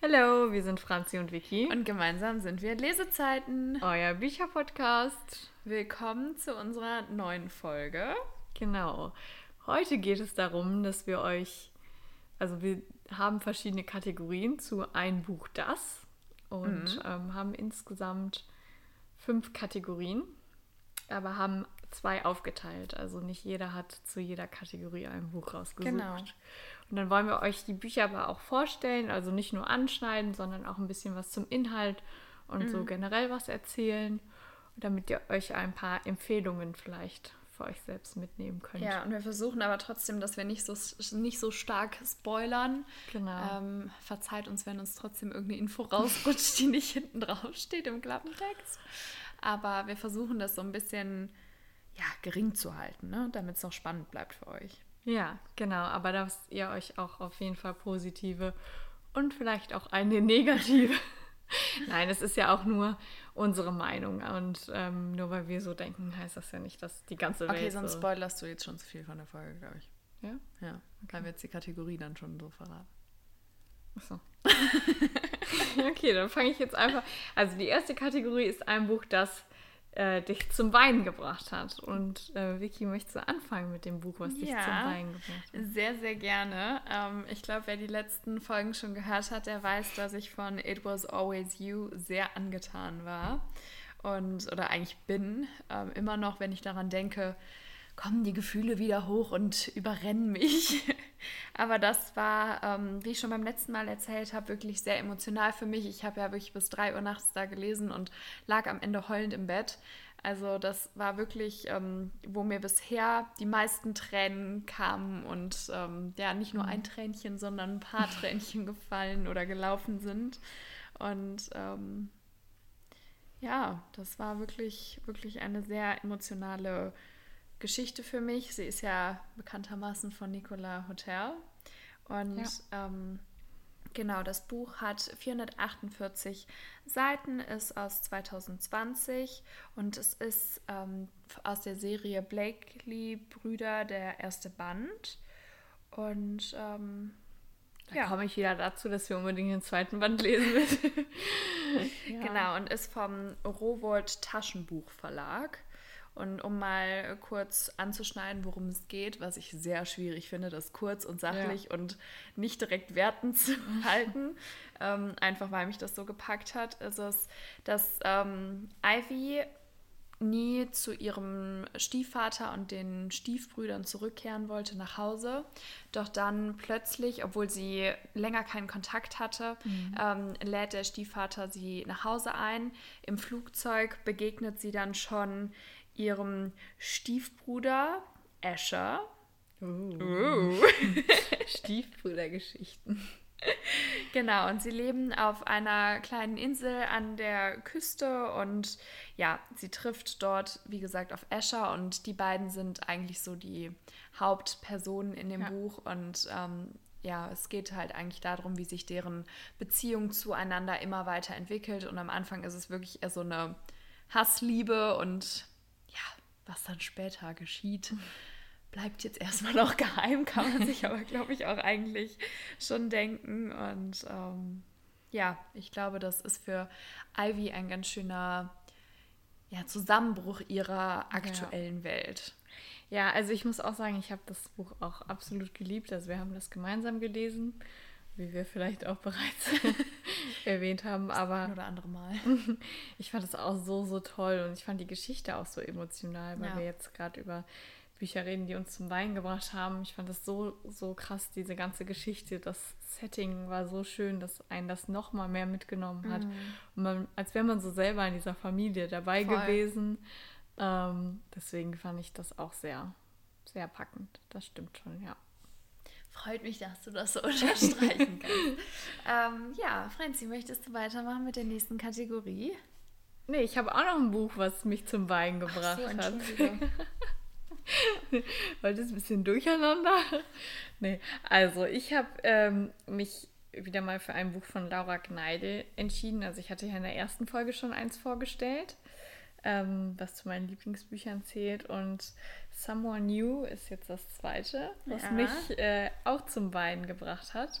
Hallo, wir sind Franzi und Vicky. Und gemeinsam sind wir Lesezeiten. Euer Bücherpodcast. Willkommen zu unserer neuen Folge. Genau. Heute geht es darum, dass wir euch, also wir haben verschiedene Kategorien zu ein Buch das und mhm. ähm, haben insgesamt fünf Kategorien, aber haben zwei aufgeteilt. Also nicht jeder hat zu jeder Kategorie ein Buch rausgesucht. Genau. Und dann wollen wir euch die Bücher aber auch vorstellen, also nicht nur anschneiden, sondern auch ein bisschen was zum Inhalt und mhm. so generell was erzählen, damit ihr euch ein paar Empfehlungen vielleicht für euch selbst mitnehmen könnt. Ja, und wir versuchen aber trotzdem, dass wir nicht so, nicht so stark spoilern. Genau. Ähm, verzeiht uns, wenn uns trotzdem irgendeine Info rausrutscht, die nicht hinten drauf steht im Klappentext. Aber wir versuchen das so ein bisschen ja, gering zu halten, ne? damit es noch spannend bleibt für euch. Ja, genau. Aber dass ihr euch auch auf jeden Fall positive und vielleicht auch eine negative. Nein, es ist ja auch nur unsere Meinung. Und ähm, nur weil wir so denken, heißt das ja nicht, dass die ganze Welt. Okay, sonst so spoilerst du jetzt schon zu viel von der Folge, glaube ich. Ja? Ja. Okay. Weil wir jetzt die Kategorie dann schon so verraten. Achso. okay, dann fange ich jetzt einfach. Also die erste Kategorie ist ein Buch, das äh, dich zum Weinen gebracht hat. Und äh, Vicky, möchtest du anfangen mit dem Buch, was dich ja, zum Weinen gebracht hat? Sehr, sehr gerne. Ähm, ich glaube, wer die letzten Folgen schon gehört hat, der weiß, dass ich von It Was Always You sehr angetan war. Und, oder eigentlich bin, ähm, immer noch, wenn ich daran denke, kommen die Gefühle wieder hoch und überrennen mich. Aber das war, ähm, wie ich schon beim letzten Mal erzählt habe, wirklich sehr emotional für mich. Ich habe ja wirklich bis 3 Uhr nachts da gelesen und lag am Ende heulend im Bett. Also das war wirklich, ähm, wo mir bisher die meisten Tränen kamen und ähm, ja, nicht nur ein mhm. Tränchen, sondern ein paar Tränchen gefallen oder gelaufen sind. Und ähm, ja, das war wirklich, wirklich eine sehr emotionale Geschichte für mich. Sie ist ja bekanntermaßen von Nicolas Hotel. Und ja. ähm, genau, das Buch hat 448 Seiten, ist aus 2020 und es ist ähm, aus der Serie Blakely Brüder der erste Band. Und ähm, da ja. komme ich wieder dazu, dass wir unbedingt den zweiten Band lesen müssen. ja. Genau, und ist vom Rowold Taschenbuch Verlag. Und um mal kurz anzuschneiden, worum es geht, was ich sehr schwierig finde, das kurz und sachlich ja. und nicht direkt wertend zu halten, ähm, einfach weil mich das so gepackt hat, ist es, dass ähm, Ivy nie zu ihrem Stiefvater und den Stiefbrüdern zurückkehren wollte nach Hause. Doch dann plötzlich, obwohl sie länger keinen Kontakt hatte, mhm. ähm, lädt der Stiefvater sie nach Hause ein. Im Flugzeug begegnet sie dann schon ihrem Stiefbruder Asher. Uh. Uh. Stiefbrudergeschichten. Genau, und sie leben auf einer kleinen Insel an der Küste und ja, sie trifft dort, wie gesagt, auf Asher und die beiden sind eigentlich so die Hauptpersonen in dem ja. Buch und ähm, ja, es geht halt eigentlich darum, wie sich deren Beziehung zueinander immer weiter entwickelt und am Anfang ist es wirklich eher so eine Hassliebe und was dann später geschieht, bleibt jetzt erstmal noch geheim, kann man sich aber, glaube ich, auch eigentlich schon denken. Und ähm, ja, ich glaube, das ist für Ivy ein ganz schöner ja, Zusammenbruch ihrer aktuellen ja. Welt. Ja, also ich muss auch sagen, ich habe das Buch auch absolut geliebt. Also wir haben das gemeinsam gelesen wie wir vielleicht auch bereits erwähnt haben. Aber oder andere Mal. ich fand es auch so, so toll und ich fand die Geschichte auch so emotional, weil ja. wir jetzt gerade über Bücher reden, die uns zum Wein gebracht haben. Ich fand das so, so krass, diese ganze Geschichte. Das Setting war so schön, dass einen das nochmal mehr mitgenommen hat. Mhm. Und man, als wäre man so selber in dieser Familie dabei Voll. gewesen. Ähm, deswegen fand ich das auch sehr, sehr packend. Das stimmt schon, ja. Freut mich, dass du das so unterstreichen kannst. ähm, ja, Franzi, möchtest du weitermachen mit der nächsten Kategorie? Nee, ich habe auch noch ein Buch, was mich zum Wein gebracht so, hat. Heute ist ein bisschen durcheinander. Nee, also ich habe ähm, mich wieder mal für ein Buch von Laura Gneidel entschieden. Also ich hatte ja in der ersten Folge schon eins vorgestellt, ähm, was zu meinen Lieblingsbüchern zählt. Und Someone New ist jetzt das zweite, was ja. mich äh, auch zum Weinen gebracht hat.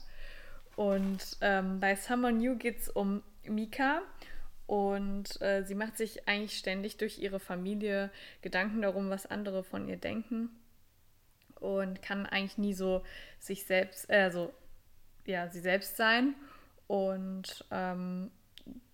Und ähm, bei Someone New geht es um Mika. Und äh, sie macht sich eigentlich ständig durch ihre Familie Gedanken darum, was andere von ihr denken. Und kann eigentlich nie so sich selbst, also ja, sie selbst sein. Und ähm,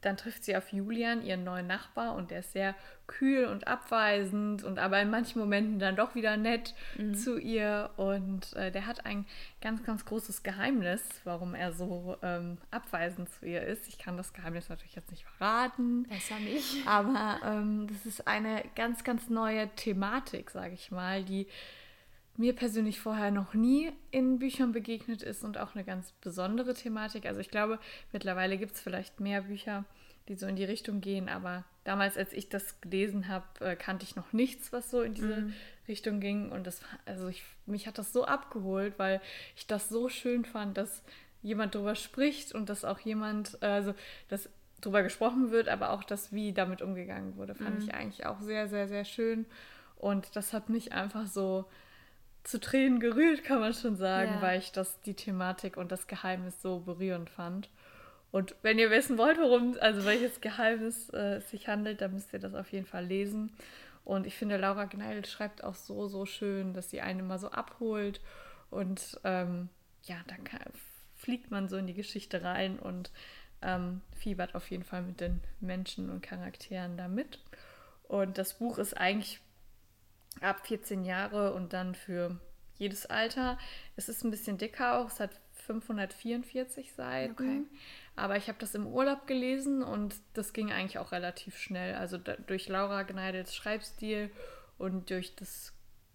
dann trifft sie auf Julian, ihren neuen Nachbar, und der ist sehr kühl und abweisend und aber in manchen Momenten dann doch wieder nett mhm. zu ihr. Und äh, der hat ein ganz, ganz großes Geheimnis, warum er so ähm, abweisend zu ihr ist. Ich kann das Geheimnis natürlich jetzt nicht verraten. Besser nicht. Aber ähm, das ist eine ganz, ganz neue Thematik, sage ich mal, die mir persönlich vorher noch nie in Büchern begegnet ist und auch eine ganz besondere Thematik. Also ich glaube, mittlerweile gibt es vielleicht mehr Bücher, die so in die Richtung gehen, aber damals, als ich das gelesen habe, äh, kannte ich noch nichts, was so in diese mm. Richtung ging. Und das, also ich, mich hat das so abgeholt, weil ich das so schön fand, dass jemand darüber spricht und dass auch jemand, also dass darüber gesprochen wird, aber auch das, wie damit umgegangen wurde, fand mm. ich eigentlich auch sehr, sehr, sehr schön. Und das hat mich einfach so zu Tränen gerührt, kann man schon sagen, ja. weil ich das, die Thematik und das Geheimnis so berührend fand. Und wenn ihr wissen wollt, worum, also welches Geheimnis äh, es sich handelt, dann müsst ihr das auf jeden Fall lesen. Und ich finde, Laura Gneil schreibt auch so, so schön, dass sie einen immer so abholt. Und ähm, ja, dann kann, fliegt man so in die Geschichte rein und ähm, fiebert auf jeden Fall mit den Menschen und Charakteren da mit. Und das Buch ist eigentlich ab 14 Jahre und dann für jedes Alter. Es ist ein bisschen dicker auch, es hat 544 Seiten. Okay. Aber ich habe das im Urlaub gelesen und das ging eigentlich auch relativ schnell. Also da, durch Laura Gneidels Schreibstil und durch das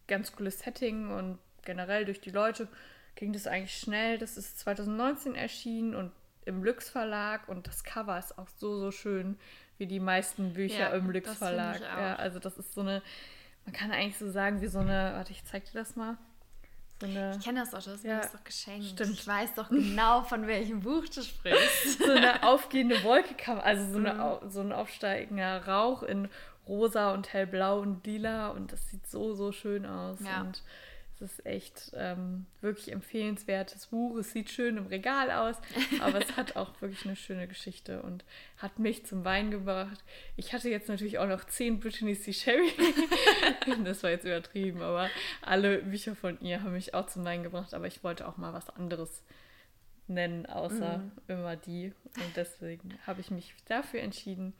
ganz coole Setting und generell durch die Leute ging das eigentlich schnell. Das ist 2019 erschienen und im Lüx Verlag und das Cover ist auch so, so schön wie die meisten Bücher ja, im Lüx Verlag. Ja, also das ist so eine man kann eigentlich so sagen, wie so eine, warte, ich zeig dir das mal. So eine, ich kenne das doch, du hast ja, das doch geschenkt. Stimmt. Ich weiß doch genau, von welchem Buch du sprichst. so eine aufgehende Wolke kam, also so, eine, mhm. so ein aufsteigender Rauch in rosa und hellblau und lila und das sieht so, so schön aus. Ja. Und es ist echt ähm, wirklich empfehlenswertes Buch. Es sieht schön im Regal aus, aber es hat auch wirklich eine schöne Geschichte und hat mich zum Wein gebracht. Ich hatte jetzt natürlich auch noch zehn Brittany C. Sherry. das war jetzt übertrieben, aber alle Bücher von ihr haben mich auch zum Wein gebracht. Aber ich wollte auch mal was anderes nennen, außer mm. immer die. Und deswegen habe ich mich dafür entschieden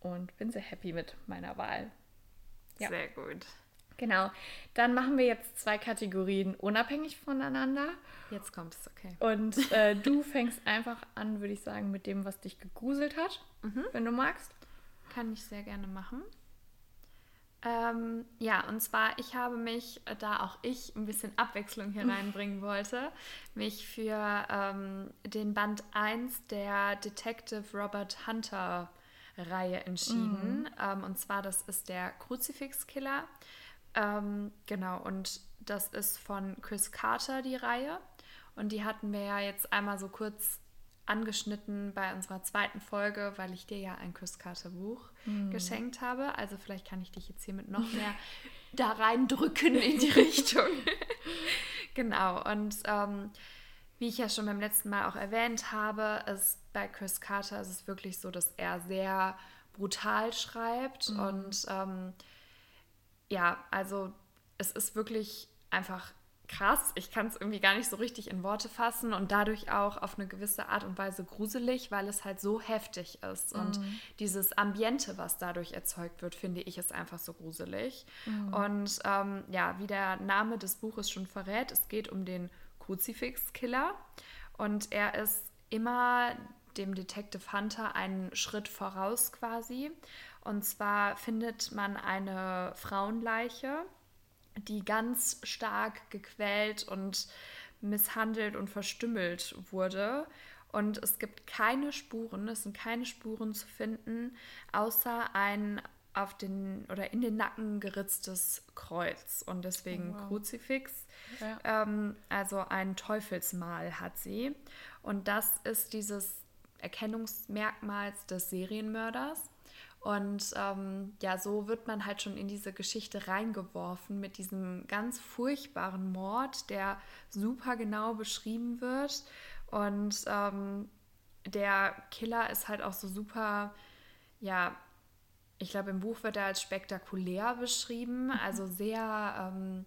und bin sehr happy mit meiner Wahl. Ja. Sehr gut. Genau. Dann machen wir jetzt zwei Kategorien unabhängig voneinander. Jetzt kommt es, okay. Und äh, du fängst einfach an, würde ich sagen, mit dem, was dich gegruselt hat, mhm. wenn du magst. Kann ich sehr gerne machen. Ähm, ja, und zwar, ich habe mich, äh, da auch ich ein bisschen Abwechslung hier reinbringen wollte, mich für ähm, den Band 1 der Detective Robert Hunter Reihe entschieden. Mhm. Ähm, und zwar, das ist der Kruzifix-Killer. Ähm, genau, und das ist von Chris Carter die Reihe. Und die hatten wir ja jetzt einmal so kurz angeschnitten bei unserer zweiten Folge, weil ich dir ja ein Chris Carter Buch mm. geschenkt habe. Also vielleicht kann ich dich jetzt hiermit noch mehr da reindrücken in die Richtung. genau, und ähm, wie ich ja schon beim letzten Mal auch erwähnt habe, ist bei Chris Carter ist es wirklich so, dass er sehr brutal schreibt mm. und ähm, ja, also es ist wirklich einfach krass. Ich kann es irgendwie gar nicht so richtig in Worte fassen und dadurch auch auf eine gewisse Art und Weise gruselig, weil es halt so heftig ist. Mhm. Und dieses Ambiente, was dadurch erzeugt wird, finde ich, ist einfach so gruselig. Mhm. Und ähm, ja, wie der Name des Buches schon verrät, es geht um den Kruzifix-Killer und er ist immer dem Detective Hunter einen Schritt voraus quasi. Und zwar findet man eine Frauenleiche, die ganz stark gequält und misshandelt und verstümmelt wurde. Und es gibt keine Spuren, es sind keine Spuren zu finden, außer ein auf den oder in den Nacken geritztes Kreuz und deswegen oh, wow. Kruzifix. Ja. Ähm, also ein Teufelsmal hat sie. Und das ist dieses Erkennungsmerkmal des Serienmörders. Und ähm, ja, so wird man halt schon in diese Geschichte reingeworfen mit diesem ganz furchtbaren Mord, der super genau beschrieben wird. Und ähm, der Killer ist halt auch so super, ja, ich glaube, im Buch wird er als spektakulär beschrieben, mhm. also sehr ähm,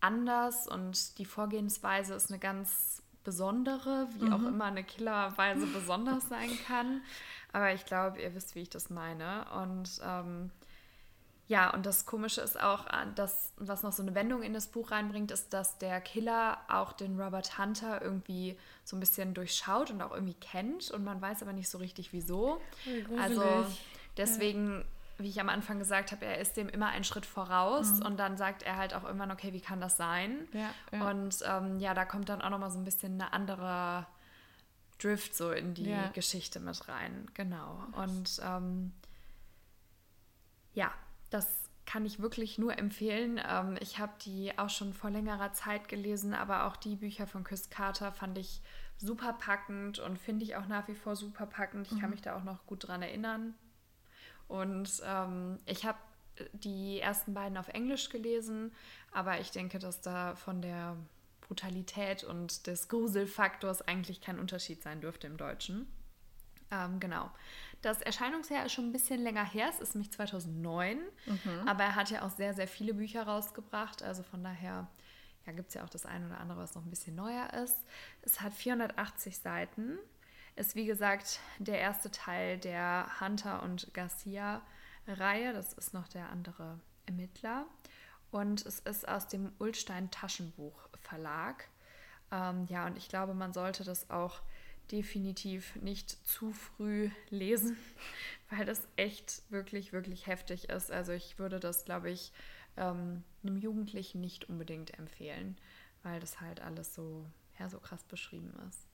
anders und die Vorgehensweise ist eine ganz besondere, wie mhm. auch immer eine Killerweise besonders sein kann. Aber ich glaube, ihr wisst, wie ich das meine. Und ähm, ja, und das Komische ist auch, äh, dass, was noch so eine Wendung in das Buch reinbringt, ist, dass der Killer auch den Robert Hunter irgendwie so ein bisschen durchschaut und auch irgendwie kennt und man weiß aber nicht so richtig wieso. Also deswegen. Wie ich am Anfang gesagt habe, er ist dem immer einen Schritt voraus mhm. und dann sagt er halt auch irgendwann, okay, wie kann das sein? Ja, ja. Und ähm, ja, da kommt dann auch nochmal so ein bisschen eine andere Drift so in die Geschichte mit rein. Genau. Und ähm, ja, das kann ich wirklich nur empfehlen. Ähm, ich habe die auch schon vor längerer Zeit gelesen, aber auch die Bücher von Chris Carter fand ich super packend und finde ich auch nach wie vor super packend. Ich mhm. kann mich da auch noch gut dran erinnern. Und ähm, ich habe die ersten beiden auf Englisch gelesen, aber ich denke, dass da von der Brutalität und des Gruselfaktors eigentlich kein Unterschied sein dürfte im Deutschen. Ähm, genau. Das Erscheinungsjahr ist schon ein bisschen länger her. Es ist nämlich 2009. Mhm. Aber er hat ja auch sehr, sehr viele Bücher rausgebracht. Also von daher ja, gibt es ja auch das eine oder andere, was noch ein bisschen neuer ist. Es hat 480 Seiten. Ist wie gesagt der erste Teil der Hunter und Garcia-Reihe. Das ist noch der andere Ermittler. Und es ist aus dem Ulstein Taschenbuch Verlag. Ähm, ja, und ich glaube, man sollte das auch definitiv nicht zu früh lesen, weil das echt wirklich, wirklich heftig ist. Also ich würde das, glaube ich, ähm, einem Jugendlichen nicht unbedingt empfehlen, weil das halt alles so, ja, so krass beschrieben ist.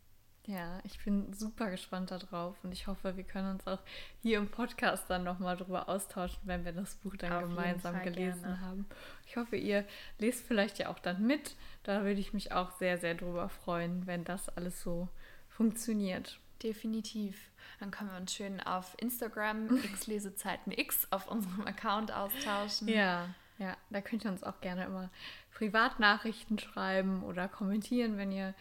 Ja, ich bin super gespannt darauf und ich hoffe, wir können uns auch hier im Podcast dann nochmal drüber austauschen, wenn wir das Buch dann Auf gemeinsam gelesen gerne. haben. Ich hoffe, ihr lest vielleicht ja auch dann mit. Da würde ich mich auch sehr, sehr drüber freuen, wenn das alles so funktioniert. Definitiv. Dann können wir uns schön auf Instagram x Lesezeiten x auf unserem Account austauschen. Ja, ja, da könnt ihr uns auch gerne immer Privatnachrichten schreiben oder kommentieren, wenn ihr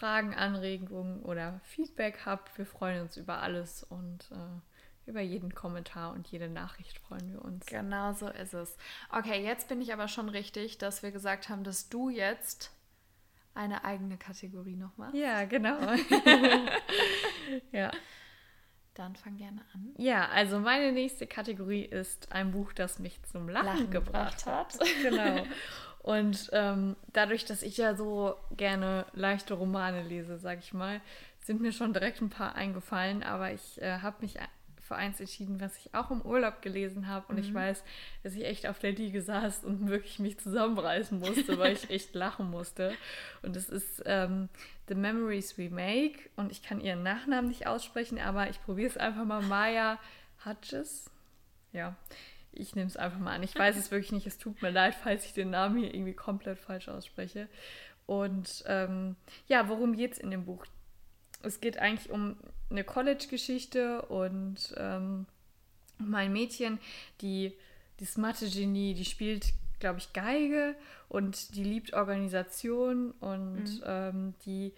Fragen, Anregungen oder Feedback habt. Wir freuen uns über alles und äh, über jeden Kommentar und jede Nachricht freuen wir uns. Genau so ist es. Okay, jetzt bin ich aber schon richtig, dass wir gesagt haben, dass du jetzt eine eigene Kategorie nochmal. Ja, genau. ja. Dann fang gerne an. Ja, also meine nächste Kategorie ist ein Buch, das mich zum Lachen, Lachen gebracht hat. genau. Und ähm, dadurch, dass ich ja so gerne leichte Romane lese, sag ich mal, sind mir schon direkt ein paar eingefallen, aber ich äh, habe mich für eins entschieden, was ich auch im Urlaub gelesen habe. Und mhm. ich weiß, dass ich echt auf der Liege saß und wirklich mich zusammenreißen musste, weil ich echt lachen musste. Und es ist ähm, The Memories We Make. Und ich kann ihren Nachnamen nicht aussprechen, aber ich probiere es einfach mal. Maya Hutches. Ja, ich nehme es einfach mal an. Ich weiß es wirklich nicht. Es tut mir leid, falls ich den Namen hier irgendwie komplett falsch ausspreche. Und ähm, ja, worum geht es in dem Buch? Es geht eigentlich um eine College-Geschichte und ähm, mein Mädchen, die das Mathe-Genie, die spielt, glaube ich, Geige und die liebt Organisation und mhm. ähm, die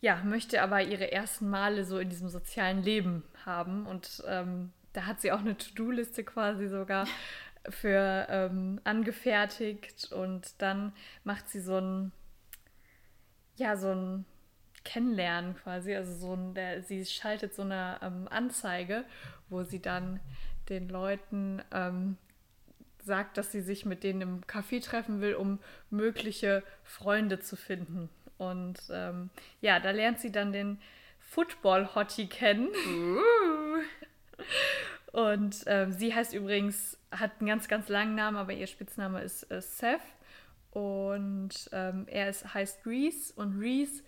ja, möchte aber ihre ersten Male so in diesem sozialen Leben haben und ähm, da hat sie auch eine To-Do-Liste quasi sogar für ähm, angefertigt und dann macht sie so ein ja so ein Kennenlernen quasi. Also so ein, der, sie schaltet so eine ähm, Anzeige, wo sie dann den Leuten ähm, sagt, dass sie sich mit denen im Café treffen will, um mögliche Freunde zu finden. Und ähm, ja, da lernt sie dann den Football-Hottie kennen. Uh. Und ähm, sie heißt übrigens, hat einen ganz, ganz langen Namen, aber ihr Spitzname ist äh, Seth. Und ähm, er ist, heißt Reese und Reese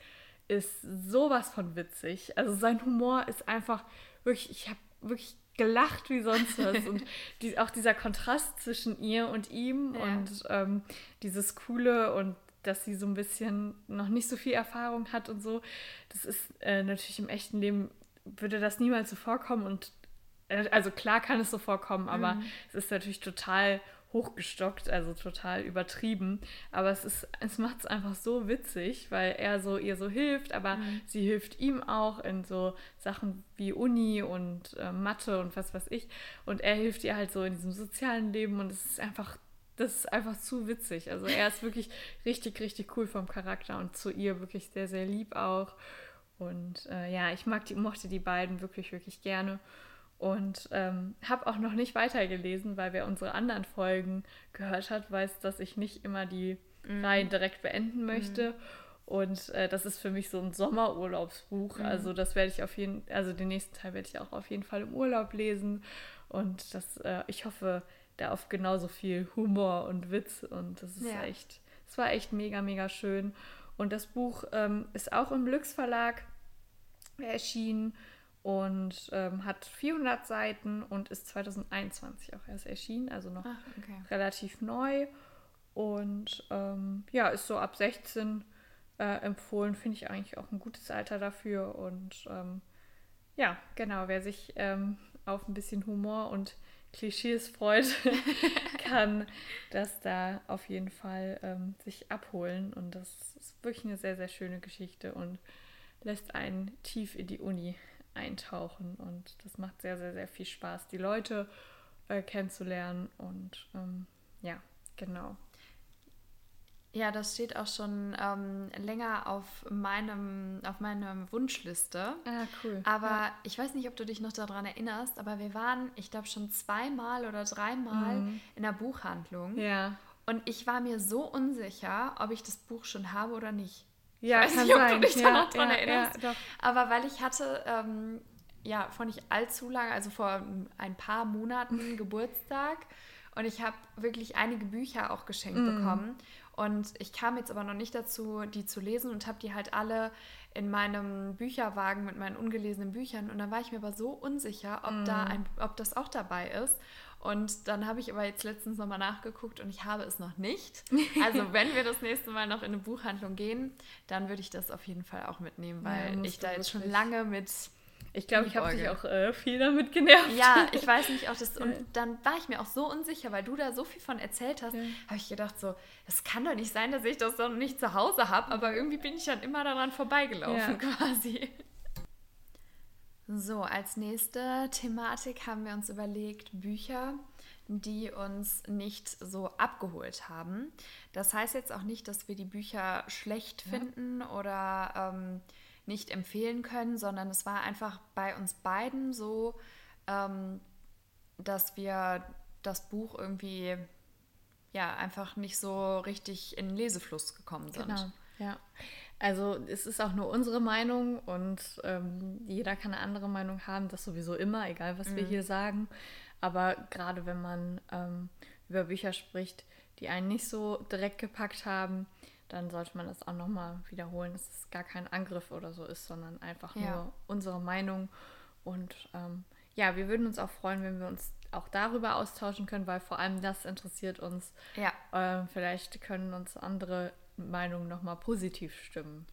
ist sowas von witzig. Also sein Humor ist einfach wirklich, ich habe wirklich gelacht wie sonst was. und die, auch dieser Kontrast zwischen ihr und ihm ja. und ähm, dieses Coole und dass sie so ein bisschen noch nicht so viel Erfahrung hat und so. Das ist äh, natürlich im echten Leben, würde das niemals so vorkommen und also klar kann es so vorkommen, aber mhm. es ist natürlich total hochgestockt, also total übertrieben. Aber es ist, es macht es einfach so witzig, weil er so ihr so hilft, aber mhm. sie hilft ihm auch in so Sachen wie Uni und äh, Mathe und was weiß ich. Und er hilft ihr halt so in diesem sozialen Leben und es ist einfach, das ist einfach zu witzig. Also er ist wirklich richtig, richtig cool vom Charakter und zu ihr wirklich sehr, sehr lieb auch. Und äh, ja, ich mag die, mochte die beiden wirklich, wirklich gerne. Und ähm, habe auch noch nicht weitergelesen, weil wer unsere anderen Folgen gehört hat, weiß, dass ich nicht immer die mhm. Reihen direkt beenden möchte. Mhm. Und äh, das ist für mich so ein Sommerurlaubsbuch. Mhm. Also das werde ich auf jeden also den nächsten Teil werde ich auch auf jeden Fall im Urlaub lesen. Und das, äh, ich hoffe, da auf genauso viel Humor und Witz. Und das ist ja. echt, es war echt mega, mega schön. Und das Buch ähm, ist auch im Lüx Verlag erschienen und ähm, hat 400 Seiten und ist 2021 auch erst erschienen, also noch Ach, okay. relativ neu. Und ähm, ja, ist so ab 16 äh, empfohlen, finde ich eigentlich auch ein gutes Alter dafür. Und ähm, ja, genau, wer sich ähm, auf ein bisschen Humor und Klischees freut, kann das da auf jeden Fall ähm, sich abholen. Und das ist wirklich eine sehr, sehr schöne Geschichte und lässt einen tief in die Uni eintauchen. Und das macht sehr, sehr, sehr viel Spaß, die Leute äh, kennenzulernen. Und ähm, ja, genau. Ja, das steht auch schon ähm, länger auf meinem auf meiner Wunschliste. Ah, cool. Aber ja. ich weiß nicht, ob du dich noch daran erinnerst, aber wir waren, ich glaube, schon zweimal oder dreimal mhm. in der Buchhandlung. Ja. Und ich war mir so unsicher, ob ich das Buch schon habe oder nicht. Ja, ich weiß nicht, ob du dich ja, noch daran ja, erinnerst. Ja, Aber weil ich hatte ähm, ja vor nicht allzu lange, also vor ein paar Monaten Geburtstag und ich habe wirklich einige Bücher auch geschenkt mm. bekommen. Und ich kam jetzt aber noch nicht dazu, die zu lesen und habe die halt alle in meinem Bücherwagen mit meinen ungelesenen Büchern. Und dann war ich mir aber so unsicher, ob, mm. da ein, ob das auch dabei ist. Und dann habe ich aber jetzt letztens nochmal nachgeguckt und ich habe es noch nicht. Also wenn wir das nächste Mal noch in eine Buchhandlung gehen, dann würde ich das auf jeden Fall auch mitnehmen, weil ja, ich da jetzt schon lange mit ich glaube, ich habe dich auch äh, viel damit genervt. Ja, ich weiß nicht, auch das. Und dann war ich mir auch so unsicher, weil du da so viel von erzählt hast, ja. habe ich gedacht, so, es kann doch nicht sein, dass ich das noch nicht zu Hause habe, aber irgendwie bin ich dann immer daran vorbeigelaufen, ja. quasi. So, als nächste Thematik haben wir uns überlegt, Bücher, die uns nicht so abgeholt haben. Das heißt jetzt auch nicht, dass wir die Bücher schlecht ja. finden oder ähm, nicht empfehlen können, sondern es war einfach bei uns beiden so, ähm, dass wir das Buch irgendwie ja einfach nicht so richtig in den Lesefluss gekommen sind. Genau, ja. Also es ist auch nur unsere Meinung und ähm, jeder kann eine andere Meinung haben, das sowieso immer, egal was mhm. wir hier sagen. Aber gerade wenn man ähm, über Bücher spricht, die einen nicht so direkt gepackt haben, dann sollte man das auch nochmal wiederholen, dass es gar kein Angriff oder so ist, sondern einfach ja. nur unsere Meinung. Und ähm, ja, wir würden uns auch freuen, wenn wir uns auch darüber austauschen können, weil vor allem das interessiert uns. Ja. Ähm, vielleicht können uns andere Meinung nochmal positiv stimmen.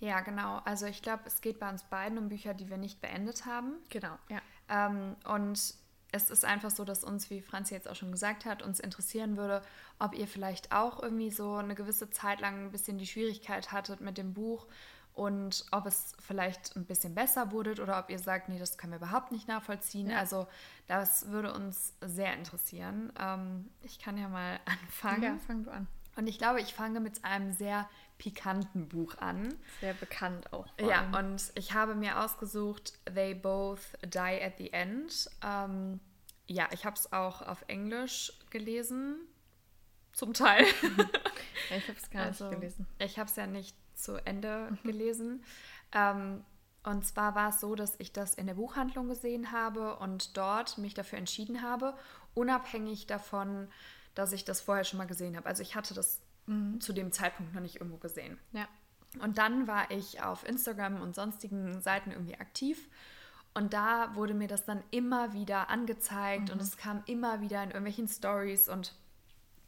Ja, genau. Also ich glaube, es geht bei uns beiden um Bücher, die wir nicht beendet haben. Genau, ja. Ähm, und es ist einfach so, dass uns, wie Franzi jetzt auch schon gesagt hat, uns interessieren würde, ob ihr vielleicht auch irgendwie so eine gewisse Zeit lang ein bisschen die Schwierigkeit hattet mit dem Buch und ob es vielleicht ein bisschen besser wurde oder ob ihr sagt, nee, das können wir überhaupt nicht nachvollziehen. Ja. Also das würde uns sehr interessieren. Ähm, ich kann ja mal anfangen. Ja, fang du an. Und ich glaube, ich fange mit einem sehr pikanten Buch an. Sehr bekannt auch. Ja, und ich habe mir ausgesucht They Both Die at the End. Ähm, ja, ich habe es auch auf Englisch gelesen. Zum Teil. ich habe es gar also, nicht gelesen. Ich habe es ja nicht zu Ende mhm. gelesen. Ähm, und zwar war es so, dass ich das in der Buchhandlung gesehen habe und dort mich dafür entschieden habe, unabhängig davon, dass ich das vorher schon mal gesehen habe. Also ich hatte das mhm. zu dem Zeitpunkt noch nicht irgendwo gesehen. Ja. Und dann war ich auf Instagram und sonstigen Seiten irgendwie aktiv. Und da wurde mir das dann immer wieder angezeigt mhm. und es kam immer wieder in irgendwelchen Stories und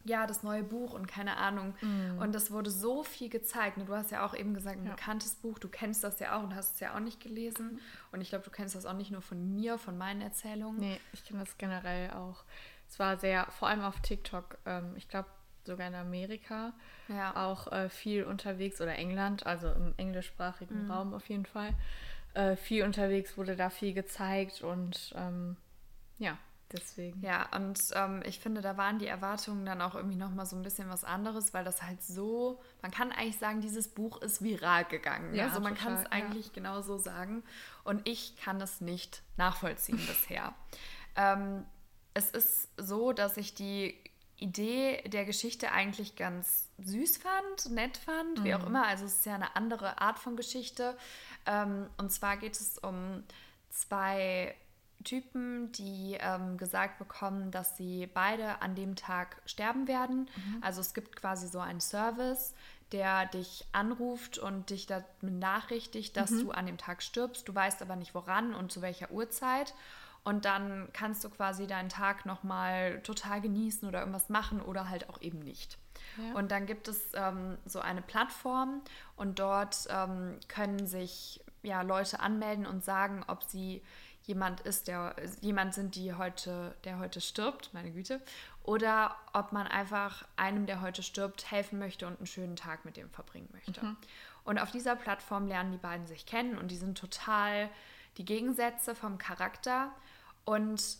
ja, das neue Buch und keine Ahnung. Mhm. Und das wurde so viel gezeigt. Und du hast ja auch eben gesagt, ein ja. bekanntes Buch, du kennst das ja auch und hast es ja auch nicht gelesen. Und ich glaube, du kennst das auch nicht nur von mir, von meinen Erzählungen. Nee, ich kenne das generell auch Es war sehr, vor allem auf TikTok, ähm, ich glaube sogar in Amerika, ja. auch äh, viel unterwegs oder England, also im englischsprachigen mhm. Raum auf jeden Fall. Äh, viel unterwegs wurde da viel gezeigt und ähm, ja, deswegen. Ja, und ähm, ich finde, da waren die Erwartungen dann auch irgendwie nochmal so ein bisschen was anderes, weil das halt so, man kann eigentlich sagen, dieses Buch ist viral gegangen. Ja, also man kann es eigentlich ja. genau so sagen. Und ich kann es nicht nachvollziehen bisher. Ähm, es ist so, dass ich die Idee der Geschichte eigentlich ganz süß fand, nett fand, mhm. wie auch mhm. immer. Also es ist ja eine andere Art von Geschichte. Ähm, und zwar geht es um zwei Typen, die ähm, gesagt bekommen, dass sie beide an dem Tag sterben werden. Mhm. Also es gibt quasi so einen Service, der dich anruft und dich damit benachrichtigt, dass mhm. du an dem Tag stirbst. Du weißt aber nicht woran und zu welcher Uhrzeit. Und dann kannst du quasi deinen Tag nochmal total genießen oder irgendwas machen oder halt auch eben nicht. Ja. Und dann gibt es ähm, so eine Plattform und dort ähm, können sich ja, Leute anmelden und sagen, ob sie jemand ist, der jemand sind, die heute, der heute stirbt, meine Güte, oder ob man einfach einem, der heute stirbt, helfen möchte und einen schönen Tag mit dem verbringen möchte. Mhm. Und auf dieser Plattform lernen die beiden sich kennen und die sind total die Gegensätze vom Charakter und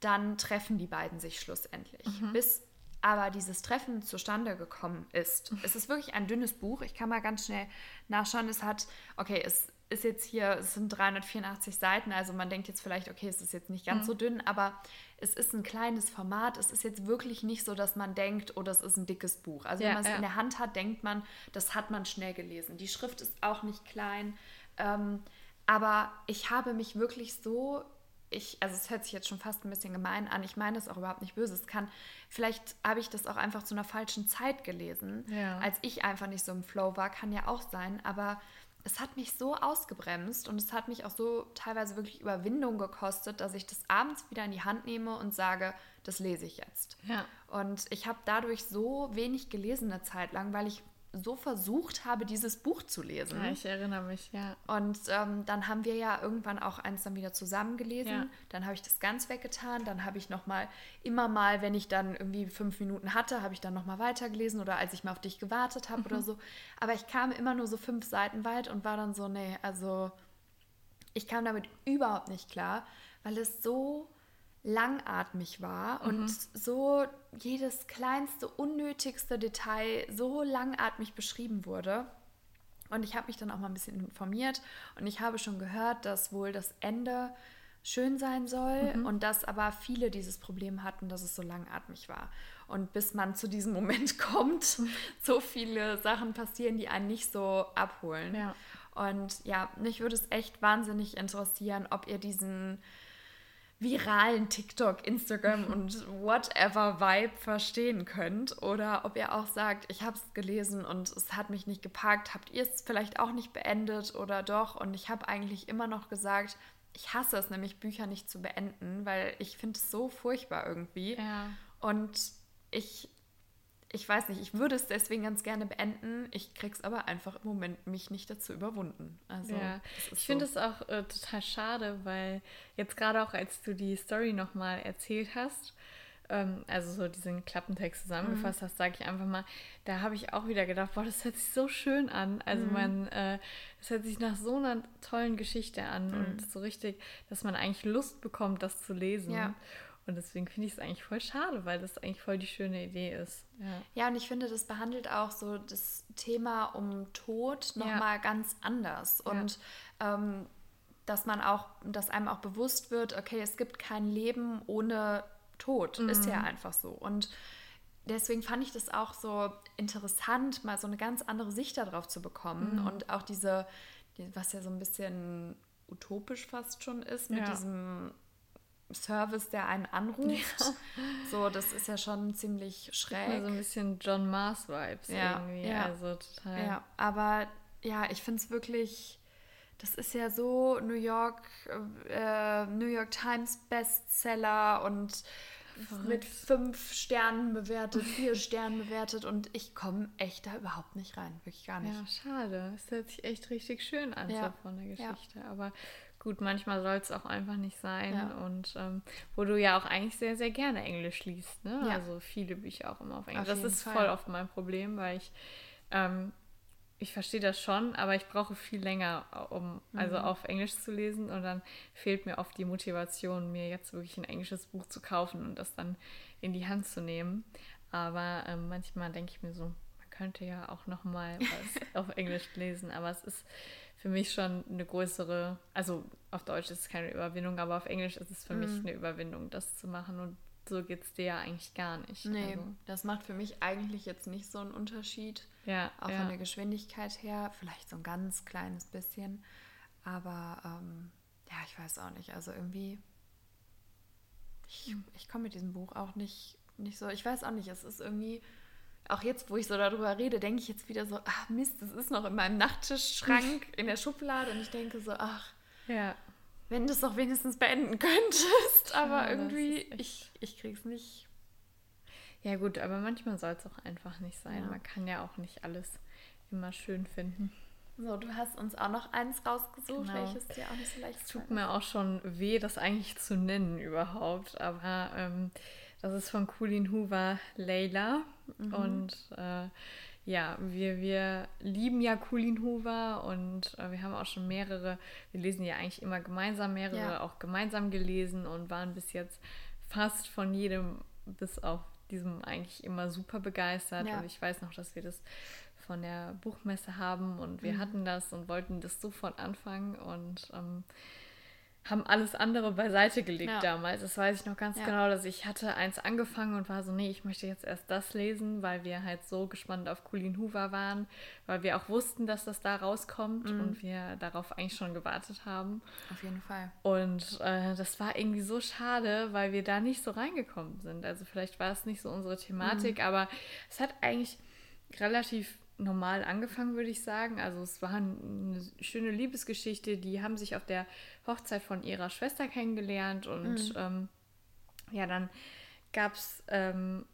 dann treffen die beiden sich schlussendlich. Mhm. Bis aber dieses Treffen zustande gekommen ist. Es ist wirklich ein dünnes Buch. Ich kann mal ganz schnell nachschauen. Es hat, okay, es ist jetzt hier, es sind 384 Seiten, also man denkt jetzt vielleicht, okay, es ist jetzt nicht ganz mhm. so dünn, aber es ist ein kleines Format. Es ist jetzt wirklich nicht so, dass man denkt, oh, das ist ein dickes Buch. Also ja, wenn man es ja. in der Hand hat, denkt man, das hat man schnell gelesen. Die Schrift ist auch nicht klein. Ähm, aber ich habe mich wirklich so ich, also es hört sich jetzt schon fast ein bisschen gemein an, ich meine das auch überhaupt nicht böse. Es kann, vielleicht habe ich das auch einfach zu einer falschen Zeit gelesen, ja. als ich einfach nicht so im Flow war, kann ja auch sein, aber es hat mich so ausgebremst und es hat mich auch so teilweise wirklich Überwindung gekostet, dass ich das abends wieder in die Hand nehme und sage, das lese ich jetzt. Ja. Und ich habe dadurch so wenig gelesen eine Zeit lang, weil ich so versucht habe, dieses Buch zu lesen. Ja, ich erinnere mich, ja. Und ähm, dann haben wir ja irgendwann auch eins dann wieder zusammen gelesen. Ja. Dann habe ich das ganz weggetan. Dann habe ich noch mal immer mal, wenn ich dann irgendwie fünf Minuten hatte, habe ich dann noch mal weitergelesen oder als ich mal auf dich gewartet habe mhm. oder so. Aber ich kam immer nur so fünf Seiten weit und war dann so, nee, also ich kam damit überhaupt nicht klar, weil es so langatmig war mhm. und so jedes kleinste, unnötigste Detail so langatmig beschrieben wurde. Und ich habe mich dann auch mal ein bisschen informiert und ich habe schon gehört, dass wohl das Ende schön sein soll mhm. und dass aber viele dieses Problem hatten, dass es so langatmig war. Und bis man zu diesem Moment kommt, mhm. so viele Sachen passieren, die einen nicht so abholen. Ja. Und ja, mich würde es echt wahnsinnig interessieren, ob ihr diesen viralen TikTok, Instagram und whatever Vibe verstehen könnt oder ob ihr auch sagt, ich habe es gelesen und es hat mich nicht gepackt. Habt ihr es vielleicht auch nicht beendet oder doch? Und ich habe eigentlich immer noch gesagt, ich hasse es nämlich, Bücher nicht zu beenden, weil ich finde es so furchtbar irgendwie. Ja. Und ich ich weiß nicht, ich würde es deswegen ganz gerne beenden. Ich krieg's aber einfach im Moment mich nicht dazu überwunden. Also, ja, ich so. finde es auch äh, total schade, weil jetzt gerade auch, als du die Story nochmal erzählt hast, ähm, also so diesen Klappentext zusammengefasst mhm. hast, sage ich einfach mal, da habe ich auch wieder gedacht, boah, das hört sich so schön an. Also mhm. man, äh, das hört sich nach so einer tollen Geschichte an mhm. und so richtig, dass man eigentlich Lust bekommt, das zu lesen. Ja. Und deswegen finde ich es eigentlich voll schade, weil das eigentlich voll die schöne Idee ist. Ja, ja und ich finde, das behandelt auch so das Thema um Tod nochmal ja. ganz anders. Und ja. ähm, dass man auch, dass einem auch bewusst wird, okay, es gibt kein Leben ohne Tod. Mhm. Ist ja einfach so. Und deswegen fand ich das auch so interessant, mal so eine ganz andere Sicht darauf zu bekommen. Mhm. Und auch diese, was ja so ein bisschen utopisch fast schon ist, mit diesem Service, der einen anruft. Ja. So, das ist ja schon ziemlich schräg. So ein bisschen John Mars Vibes ja, irgendwie. Ja. Also total. Ja, aber ja, ich finde es wirklich, das ist ja so New York, äh, New York Times Bestseller und Verrückt. mit fünf Sternen bewertet, vier Sternen bewertet und ich komme echt da überhaupt nicht rein. Wirklich gar nicht. Ja, schade. Es hört sich echt richtig schön an ja. so von der Geschichte. Ja. Aber gut, manchmal soll es auch einfach nicht sein. Ja. Und ähm, wo du ja auch eigentlich sehr, sehr gerne Englisch liest. Ne? Ja. Also viele Bücher auch immer auf Englisch. Auf das ist Fall. voll oft mein Problem, weil ich, ähm, ich verstehe das schon, aber ich brauche viel länger, um also mhm. auf Englisch zu lesen. Und dann fehlt mir oft die Motivation, mir jetzt wirklich ein englisches Buch zu kaufen und das dann in die Hand zu nehmen. Aber ähm, manchmal denke ich mir so, man könnte ja auch noch mal was auf Englisch lesen, aber es ist für mich schon eine größere, also auf Deutsch ist es keine Überwindung, aber auf Englisch ist es für mm. mich mhm. eine Überwindung, das zu machen. Und so geht es dir ja eigentlich gar nicht. Nee, also. das macht für mich eigentlich jetzt nicht so einen Unterschied. Ja. Auch ja. von der Geschwindigkeit her, vielleicht so ein ganz kleines bisschen. Aber ähm, ja, ich weiß auch nicht. Also irgendwie, ich, hm. ich komme mit diesem Buch auch nicht, nicht so, ich weiß auch nicht, es ist irgendwie auch jetzt, wo ich so darüber rede, denke ich jetzt wieder so, ach Mist, das ist noch in meinem Nachttischschrank in der Schublade und ich denke so, ach, ja. wenn du es doch wenigstens beenden könntest, aber ja, irgendwie, ich, ich krieg's nicht. Ja gut, aber manchmal soll es auch einfach nicht sein. Ja. Man kann ja auch nicht alles immer schön finden. So, du hast uns auch noch eins rausgesucht, genau. welches dir auch nicht so leicht Es tut mir auch schon weh, das eigentlich zu nennen überhaupt, aber ähm, das ist von Colin Hoover, Layla. Mhm. Und äh, ja, wir, wir lieben ja Colin Hoover und äh, wir haben auch schon mehrere, wir lesen ja eigentlich immer gemeinsam, mehrere ja. auch gemeinsam gelesen und waren bis jetzt fast von jedem bis auf diesem eigentlich immer super begeistert. Ja. Und ich weiß noch, dass wir das von der Buchmesse haben und wir mhm. hatten das und wollten das sofort anfangen und ähm, haben alles andere beiseite gelegt ja. damals. Das weiß ich noch ganz ja. genau, dass ich hatte eins angefangen und war so, nee, ich möchte jetzt erst das lesen, weil wir halt so gespannt auf Colleen Hoover waren, weil wir auch wussten, dass das da rauskommt mhm. und wir darauf eigentlich schon gewartet haben. Auf jeden Fall. Und äh, das war irgendwie so schade, weil wir da nicht so reingekommen sind. Also vielleicht war es nicht so unsere Thematik, mhm. aber es hat eigentlich relativ normal angefangen, würde ich sagen. Also es war eine schöne Liebesgeschichte. Die haben sich auf der Hochzeit von ihrer Schwester kennengelernt und mhm. ähm, ja, dann gab es ähm,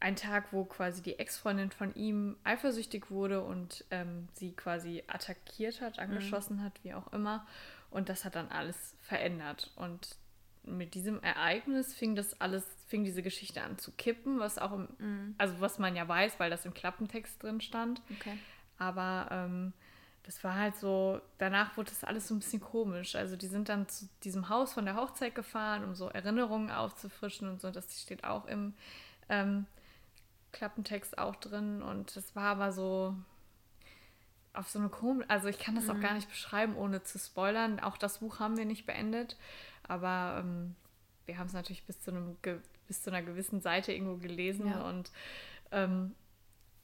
einen Tag, wo quasi die Ex-Freundin von ihm eifersüchtig wurde und ähm, sie quasi attackiert hat, angeschossen mhm. hat, wie auch immer. Und das hat dann alles verändert. Und mit diesem Ereignis fing das alles, fing diese Geschichte an zu kippen, was auch im, mhm. also was man ja weiß, weil das im Klappentext drin stand. Okay. Aber ähm, das war halt so, danach wurde das alles so ein bisschen komisch. Also die sind dann zu diesem Haus von der Hochzeit gefahren, um so Erinnerungen aufzufrischen und so. Das steht auch im ähm, Klappentext auch drin. Und das war aber so auf so eine komische, also ich kann das mhm. auch gar nicht beschreiben, ohne zu spoilern. Auch das Buch haben wir nicht beendet. Aber ähm, wir haben es natürlich bis zu, einem, bis zu einer gewissen Seite irgendwo gelesen ja. und ähm,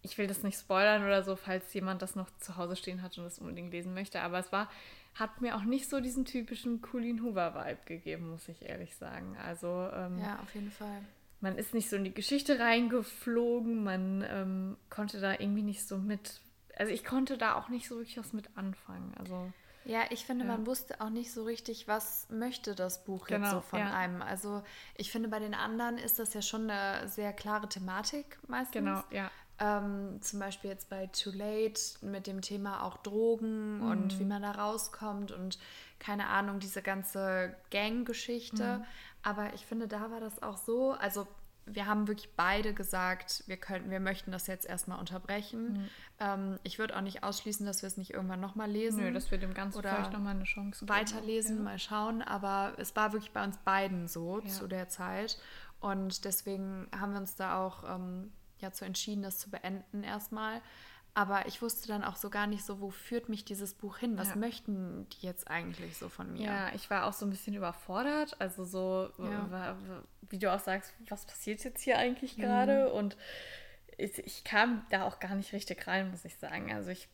ich will das nicht spoilern oder so, falls jemand das noch zu Hause stehen hat und das unbedingt lesen möchte. Aber es war, hat mir auch nicht so diesen typischen Colleen Hoover-Vibe gegeben, muss ich ehrlich sagen. Also ähm, ja, auf jeden Fall. Man ist nicht so in die Geschichte reingeflogen, man ähm, konnte da irgendwie nicht so mit. Also ich konnte da auch nicht so wirklich was mit anfangen. Also ja, ich finde, ja. man wusste auch nicht so richtig, was möchte das Buch genau, jetzt so von ja. einem. Also ich finde, bei den anderen ist das ja schon eine sehr klare Thematik meistens. Genau, ja. Ähm, zum Beispiel jetzt bei Too Late mit dem Thema auch Drogen mhm. und wie man da rauskommt und keine Ahnung, diese ganze Gang-Geschichte. Mhm. Aber ich finde, da war das auch so, also wir haben wirklich beide gesagt, wir könnten, wir möchten das jetzt erstmal unterbrechen. Mhm. Ähm, ich würde auch nicht ausschließen, dass wir es nicht irgendwann nochmal lesen. Nö, dass wir dem Ganzen oder vielleicht nochmal eine Chance geben. Weiterlesen, ja. mal schauen. Aber es war wirklich bei uns beiden so ja. zu der Zeit. Und deswegen haben wir uns da auch ähm, ja, zu entschieden, das zu beenden erstmal. Aber ich wusste dann auch so gar nicht so, wo führt mich dieses Buch hin? Was ja. möchten die jetzt eigentlich so von mir? Ja, ich war auch so ein bisschen überfordert. Also so, ja. wie du auch sagst, was passiert jetzt hier eigentlich gerade? Mhm. Und ich, ich, kam da auch gar nicht richtig rein, muss ich sagen. Also ich,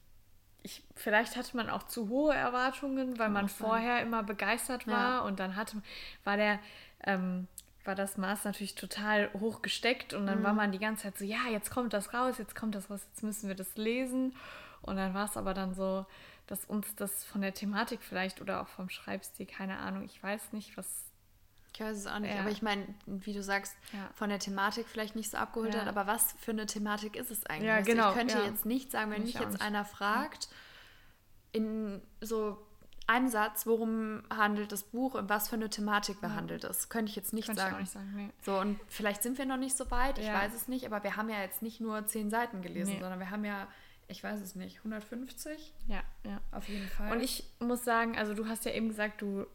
ich vielleicht hatte man auch zu hohe Erwartungen, weil man vorher immer begeistert war ja. und dann hatte, war der ähm, war das Maß natürlich total hoch gesteckt und dann mhm. war man die ganze Zeit so, ja, jetzt kommt das raus, jetzt kommt das raus, jetzt müssen wir das lesen. Und dann war es aber dann so, dass uns das von der Thematik vielleicht oder auch vom Schreibstil, keine Ahnung, ich weiß nicht, was Ich weiß es auch nicht, ja. aber ich meine, wie du sagst, Ja. von der Thematik vielleicht nicht so abgeholt Ja. hat, aber was für eine Thematik ist es eigentlich? Ja, Also genau, Ich könnte jetzt nicht sagen, wenn Ich mich jetzt nicht. einer fragt, in so einem Satz, worum handelt das Buch und was für eine Thematik behandelt es, könnte ich jetzt nicht Könnte ich sagen. auch nicht sagen. Nee. So, und vielleicht sind wir noch nicht so weit, ich Ja. weiß es nicht, aber wir haben ja jetzt nicht nur zehn Seiten gelesen, Nee. sondern wir haben ja, ich weiß es nicht, 150 Ja, ja. auf jeden Fall. Und ich muss sagen, also du hast ja eben gesagt, du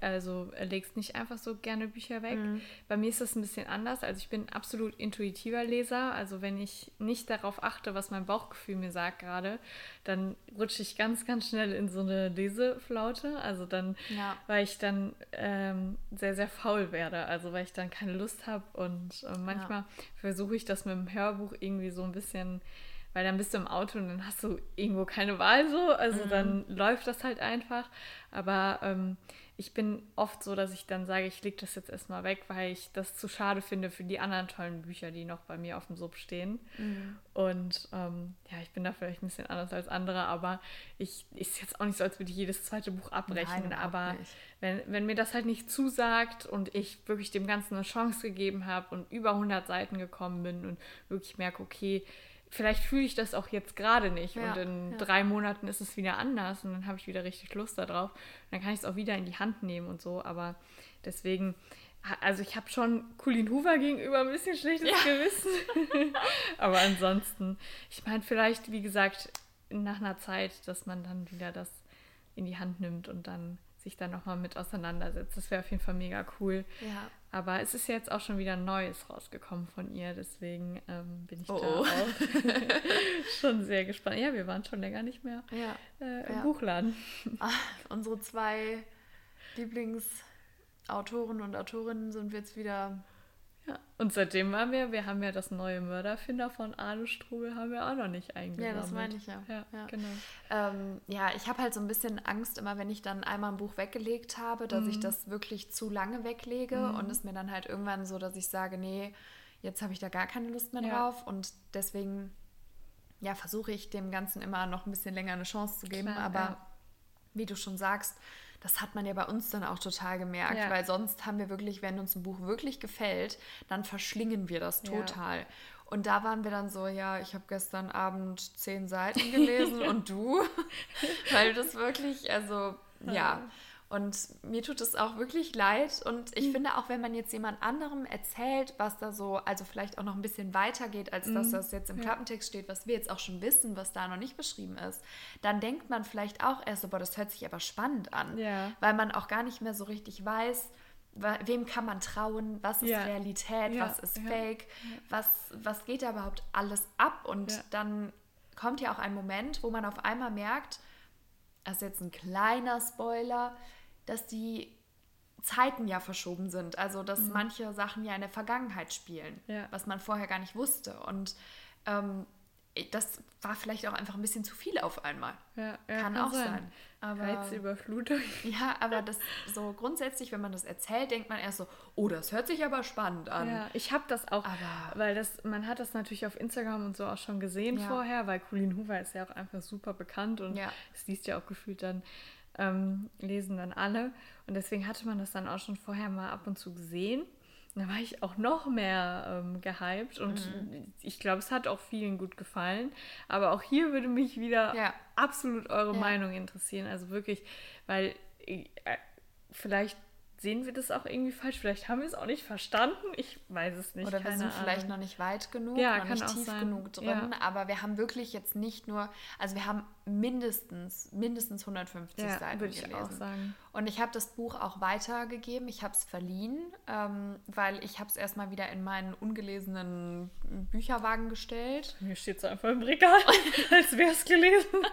also legst nicht einfach so gerne Bücher weg. Mhm. Bei mir ist das ein bisschen anders. Also ich bin absolut intuitiver Leser. Also wenn ich nicht darauf achte, was mein Bauchgefühl mir sagt gerade, dann rutsche ich ganz, ganz schnell in so eine Leseflaute. Also dann, Ja. weil ich dann ähm, sehr, sehr faul werde. Also weil ich dann keine Lust habe und äh, manchmal versuche ich das mit dem Hörbuch irgendwie so ein bisschen weil dann bist du im Auto und dann hast du irgendwo keine Wahl so. Also dann läuft das halt einfach. Aber ähm, ich bin oft so, dass ich dann sage, ich lege das jetzt erstmal weg, weil ich das zu schade finde für die anderen tollen Bücher, die noch bei mir auf dem Sub stehen. Und ähm, ja, ich bin da vielleicht ein bisschen anders als andere, aber ich ist jetzt auch nicht so, als würde ich jedes zweite Buch abbrechen. Nein, aber nicht. wenn, wenn mir das halt nicht zusagt und ich wirklich dem Ganzen eine Chance gegeben habe und über 100 Seiten gekommen bin und wirklich merke, okay, vielleicht fühle ich das auch jetzt gerade nicht Ja, und in ja. drei Monaten ist es wieder anders und dann habe ich wieder richtig Lust darauf. Und dann kann ich es auch wieder in die Hand nehmen und so, aber deswegen, also ich habe schon Colleen Hoover gegenüber ein bisschen schlechtes Gewissen, aber ansonsten, ich meine vielleicht, wie gesagt, nach einer Zeit, dass man dann wieder das in die Hand nimmt und dann sich dann nochmal mit auseinandersetzt. Das wäre auf jeden Fall mega cool. Ja. Aber es ist ja jetzt auch schon wieder Neues rausgekommen von ihr, deswegen ähm, bin ich Oh, da oh. auch schon sehr gespannt. Ja, wir waren schon länger nicht mehr Ja. äh, im Ja. Buchladen. Ah, unsere zwei Lieblingsautoren und Autorinnen sind jetzt wieder. Ja. Und seitdem waren wir, wir haben ja das neue Mörderfinder von Arne Strubel, haben wir auch noch nicht eingesammelt. Ja, das meine ich ja. Ja, Ja. genau. Ähm, ja, ich habe halt so ein bisschen Angst, immer wenn ich dann einmal ein Buch weggelegt habe, dass ich das wirklich zu lange weglege und es mir dann halt irgendwann so, dass ich sage, nee, jetzt habe ich da gar keine Lust mehr Ja. drauf und deswegen ja, versuche ich dem Ganzen immer noch ein bisschen länger eine Chance zu geben, Klar, aber wie du schon sagst, das hat man ja bei uns dann auch total gemerkt, Ja. weil sonst haben wir wirklich, wenn uns ein Buch wirklich gefällt, dann verschlingen wir das Ja. total. Und da waren wir dann so, ja, ich habe gestern Abend zehn Seiten gelesen und du, weil das wirklich, also ja. Und mir tut es auch wirklich leid. Und ich finde auch, wenn man jetzt jemand anderem erzählt, was da so, also vielleicht auch noch ein bisschen weiter geht, als dass das jetzt im Ja. Klappentext steht, was wir jetzt auch schon wissen, was da noch nicht beschrieben ist, dann denkt man vielleicht auch erst so, boah, das hört sich aber spannend an. Ja. Weil man auch gar nicht mehr so richtig weiß, wem kann man trauen, was ist Ja. Realität, Ja, was ist ja. Fake, was, was geht da überhaupt alles ab? Und dann kommt ja auch ein Moment, wo man auf einmal merkt, das ist jetzt ein kleiner Spoiler, dass die Zeiten ja verschoben sind. Also, dass manche Sachen ja in der Vergangenheit spielen, Mhm. Ja. was man vorher gar nicht wusste. Und ähm, das war vielleicht auch einfach ein bisschen zu viel auf einmal. Ja, ja, Kann auch sein. Aber, Reizüberflutung. ja, aber das so grundsätzlich, wenn man das erzählt, denkt man erst so, oh, das hört sich aber spannend an. Ja, ich habe das auch, Aber- weil das, man hat das natürlich auf Instagram und so auch schon gesehen Ja. vorher, weil Colleen Hoover ist ja auch einfach super bekannt und es liest ja auch gefühlt dann, ähm, lesen dann alle. Und deswegen hatte man das dann auch schon vorher mal ab und zu gesehen. Und da war ich auch noch mehr ähm, gehypt und Mhm. ich glaube, es hat auch vielen gut gefallen. Aber auch hier würde mich wieder Ja. absolut eure Ja. Meinung interessieren. Also wirklich, weil äh, vielleicht sehen wir das auch irgendwie falsch, vielleicht haben wir es auch nicht verstanden. Ich weiß es nicht. Oder wir sind vielleicht Ahnung. noch nicht weit genug, Ja, noch nicht tief sein. genug drin, Ja. aber wir haben wirklich jetzt nicht nur, also wir haben mindestens, mindestens 150 Ja, Seiten würde ich gelesen. auch sagen. Und ich habe das Buch auch weitergegeben, ich habe es verliehen, ähm, weil ich habe es erstmal wieder in meinen ungelesenen Bücherwagen gestellt. Mir steht es einfach im Regal, als wäre es gelesen.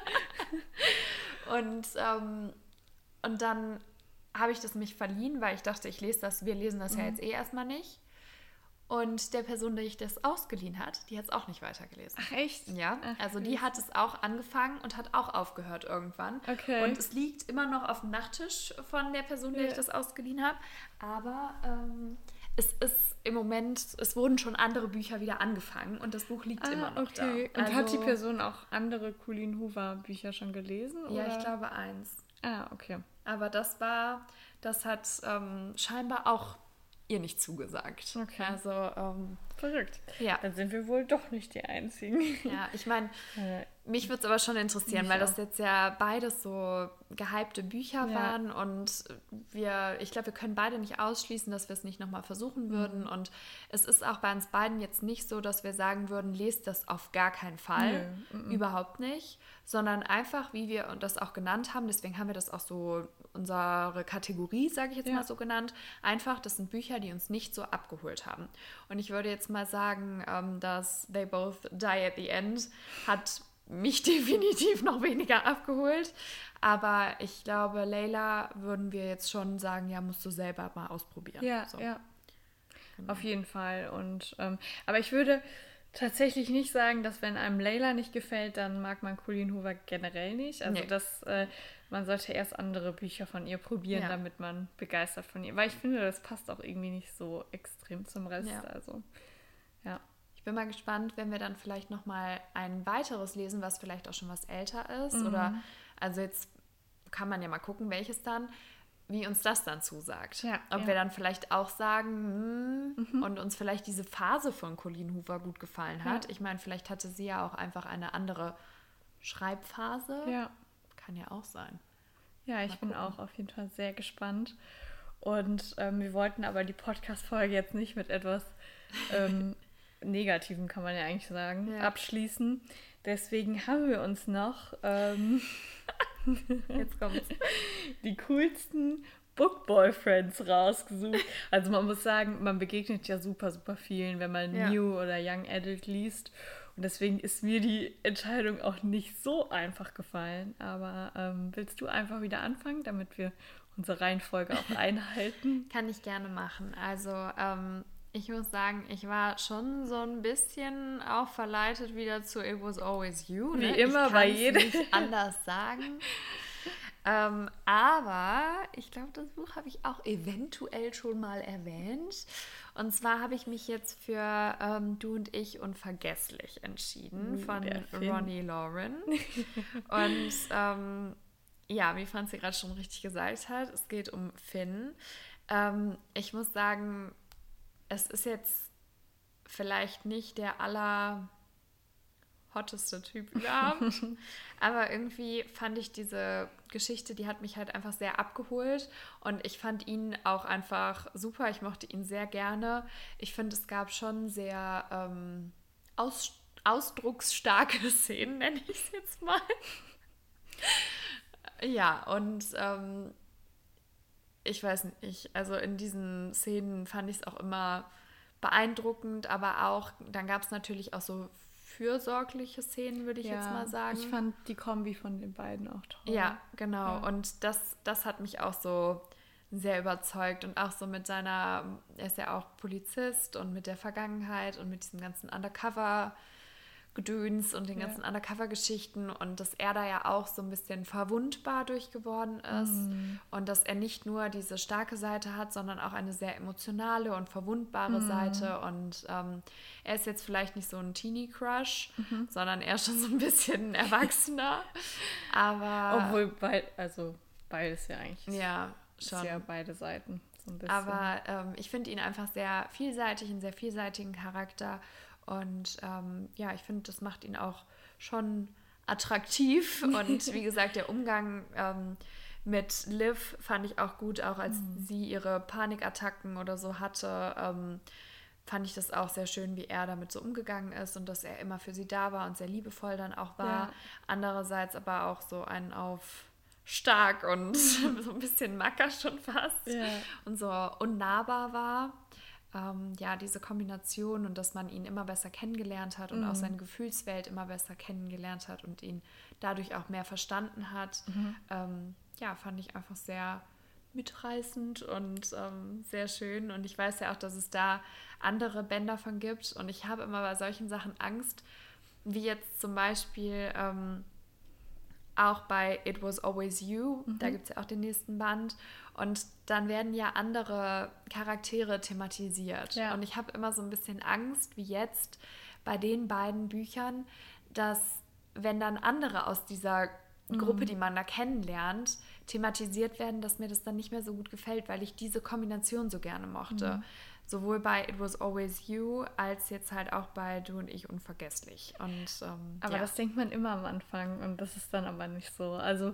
Und, ähm, und dann habe ich das mich verliehen, weil ich dachte, ich lese das, wir lesen das ja Mhm. jetzt eh erstmal nicht. Und der Person, die ich das ausgeliehen hat, die hat es auch nicht weitergelesen. Ach echt? Ja, Ach, also die hat es auch angefangen und hat auch aufgehört irgendwann. Okay. Und es liegt immer noch auf dem Nachttisch von der Person, der Ja. ich das ausgeliehen habe. Aber ähm, es ist im Moment, es wurden schon andere Bücher wieder angefangen und das Buch liegt immer noch Ah, okay. da. Und hat die Also- Person auch andere Colleen Hoover Bücher schon gelesen? Ja, oder? ich glaube eins. Ah, okay. Aber das war, das hat ähm, scheinbar auch ihr nicht zugesagt. Okay. Also, ähm, Verrückt. Ja. Dann sind wir wohl doch nicht die Einzigen. ja, ich meine, Äh, mich würde es aber schon interessieren, Mich weil das jetzt ja beides so gehypte Bücher Ja. waren und wir, ich glaube, wir können beide nicht ausschließen, dass wir es nicht nochmal versuchen würden. Mhm. Und es ist auch bei uns beiden jetzt nicht so, dass wir sagen würden, lest das auf gar keinen Fall. Mhm. Überhaupt nicht. Sondern einfach, wie wir das auch genannt haben, deswegen haben wir das auch so unsere Kategorie, sage ich jetzt Ja. mal so genannt. Einfach, das sind Bücher, die uns nicht so abgeholt haben. Und ich würde jetzt mal sagen, ähm, dass They Both Die at the End hat mich definitiv noch weniger abgeholt. Aber ich glaube, Layla würden wir jetzt schon sagen, ja, musst du selber mal ausprobieren. Ja, so. ja. Genau. Auf jeden Fall. Und ähm, aber ich würde tatsächlich nicht sagen, dass wenn einem Layla nicht gefällt, dann mag man Colleen Hoover generell nicht. Also Nee. das, äh, man sollte erst andere Bücher von ihr probieren, Ja. damit man begeistert von ihr. Weil ich finde, das passt auch irgendwie nicht so extrem zum Rest. Ja. Also bin mal gespannt, wenn wir dann vielleicht noch mal ein weiteres lesen, was vielleicht auch schon was älter ist. Mhm. Oder also jetzt kann man ja mal gucken, welches dann, wie uns das dann zusagt. Ja, Ob ja. Mhm. wir dann vielleicht auch sagen, hm, und uns vielleicht diese Phase von Colleen Hoover gut gefallen hat. Ja. Ich meine, vielleicht hatte sie ja auch einfach eine andere Schreibphase. Ja. Kann ja auch sein. Ja, ich bin auch auf jeden Fall sehr gespannt. Und ähm, wir wollten aber die Podcast-Folge jetzt nicht mit etwas ähm, Negativem, kann man ja eigentlich sagen, Ja. abschließen. Deswegen haben wir uns noch ähm, Jetzt kommt's. die coolsten Book Boyfriends rausgesucht. Also man muss sagen, man begegnet ja super, super vielen, wenn man Ja. New oder Young Adult liest. Und deswegen ist mir die Entscheidung auch nicht so einfach gefallen. Aber ähm, willst du einfach wieder anfangen, damit wir unsere Reihenfolge auch einhalten? Kann ich gerne machen. Also, ähm, ich muss sagen, ich war schon so ein bisschen auch verleitet wieder zu It Was Always You. Wie Ne? immer ich bei jedem. nicht anders sagen. ähm, aber ich glaube, das Buch habe ich auch eventuell schon mal erwähnt. Und zwar habe ich mich jetzt für ähm, Du und ich Unvergesslich entschieden Uh, von. Ronnie Lauren. und ähm, ja, wie Franzi gerade schon richtig gesagt hat, es geht um Finn. Ähm, ich muss sagen, es ist jetzt vielleicht nicht der aller hotteste Typ überhaupt, aber irgendwie fand ich diese Geschichte, die hat mich halt einfach sehr abgeholt und ich fand ihn auch einfach super. Ich mochte ihn sehr gerne. Ich finde, es gab schon sehr ähm, aus, ausdrucksstarke Szenen, nenne ich es jetzt mal. Ja, und ähm, ich weiß nicht, also in diesen Szenen fand ich es auch immer beeindruckend, aber auch, dann gab es natürlich auch so fürsorgliche Szenen, würde ich jetzt mal sagen. Ich fand die Kombi von den beiden auch toll. Ja, genau. Ja. Und das, das hat mich auch so sehr überzeugt und auch so mit seiner, er ist ja auch Polizist und mit der Vergangenheit und mit diesem ganzen Undercover. Gedöns und den Ja. ganzen Undercover-Geschichten und dass er da ja auch so ein bisschen verwundbar durch geworden ist Mhm. und dass er nicht nur diese starke Seite hat, sondern auch eine sehr emotionale und verwundbare Mhm. Seite und ähm, er ist jetzt vielleicht nicht so ein Teenie-Crush, Mhm. sondern eher schon so ein bisschen erwachsener, aber Obwohl, beid, also beides ja eigentlich. ja, schon. ja beide Seiten so ein bisschen. Aber ähm, ich finde ihn einfach sehr vielseitig, einen sehr vielseitigen Charakter. Und ähm, ja, ich finde, das macht ihn auch schon attraktiv. Und wie gesagt, der Umgang ähm, mit Liv fand ich auch gut, auch als Mhm. sie ihre Panikattacken oder so hatte. Ähm, fand ich das auch sehr schön, wie er damit so umgegangen ist und dass er immer für sie da war und sehr liebevoll dann auch war. Ja. Andererseits aber auch so einen auf stark und so ein bisschen macker schon fast Ja. und so unnahbar war. Ähm, ja, diese Kombination und dass man ihn immer besser kennengelernt hat und auch seine Gefühlswelt immer besser kennengelernt hat und ihn dadurch auch mehr verstanden hat, ähm, ja, fand ich einfach sehr mitreißend und ähm, sehr schön. Und ich weiß ja auch, dass es da andere Bänder von gibt. Und ich habe immer bei solchen Sachen Angst, wie jetzt zum Beispiel ähm, auch bei It Was Always You, da gibt es ja auch den nächsten Band. Und dann werden ja andere Charaktere thematisiert. Ja. Und ich habe immer so ein bisschen Angst, wie jetzt bei den beiden Büchern, dass wenn dann andere aus dieser Gruppe, die man da kennenlernt, thematisiert werden, dass mir das dann nicht mehr so gut gefällt, weil ich diese Kombination so gerne mochte. Mhm. Sowohl bei It Was Always You als jetzt halt auch bei Du und ich unvergesslich. Und, ähm, aber ja. das denkt man immer am Anfang und das ist dann aber nicht so. Also